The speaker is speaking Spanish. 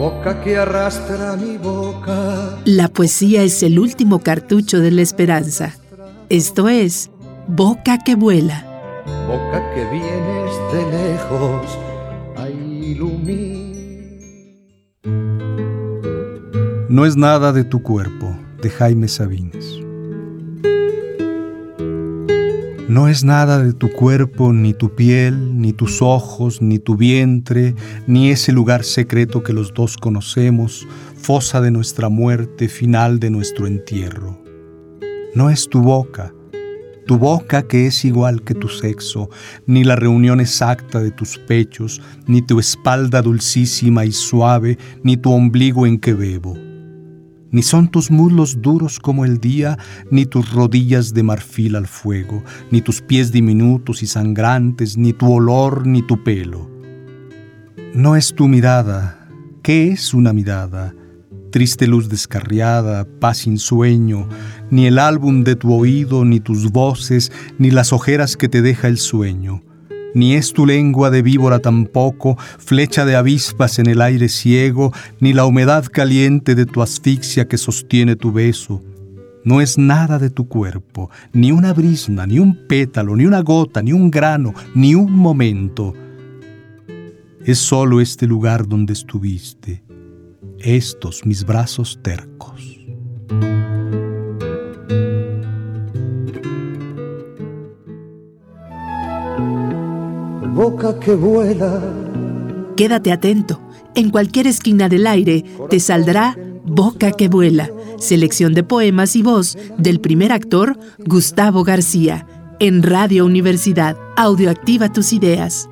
boca que arrastra mi boca. La poesía es el último cartucho de la esperanza. Esto es Boca que vuela. Boca que vienes de lejos a iluminar. No es nada de tu cuerpo, de Jaime Sabines. No es nada de tu cuerpo, ni tu piel, ni tus ojos, ni tu vientre, ni ese lugar secreto que los dos conocemos, fosa de nuestra muerte, final de nuestro entierro. No es tu boca, tu boca que es igual que tu sexo, ni la reunión exacta de tus pechos, ni tu espalda dulcísima y suave, ni tu ombligo en que bebo ni son tus muslos duros como el día, ni tus rodillas de marfil al fuego, ni tus pies diminutos y sangrantes, ni tu olor, ni tu pelo. No es tu mirada. ¿Qué es una mirada? Triste luz descarriada, paz sin sueño, ni el álbum de tu oído, ni tus voces, ni las ojeras que te deja el sueño ni es tu lengua de víbora tampoco, flecha de avispas en el aire ciego, ni la humedad caliente de tu asfixia que sostiene tu beso. No es nada de tu cuerpo, ni una brisna, ni un pétalo, ni una gota, ni un grano, ni un momento. Es solo este lugar donde estuviste, estos mis brazos tercos. Boca que vuela. Quédate atento. En cualquier esquina del aire te saldrá Boca que vuela, selección de poemas y voz del primer actor Gustavo García, en Radio Universidad. Audioactiva tus ideas.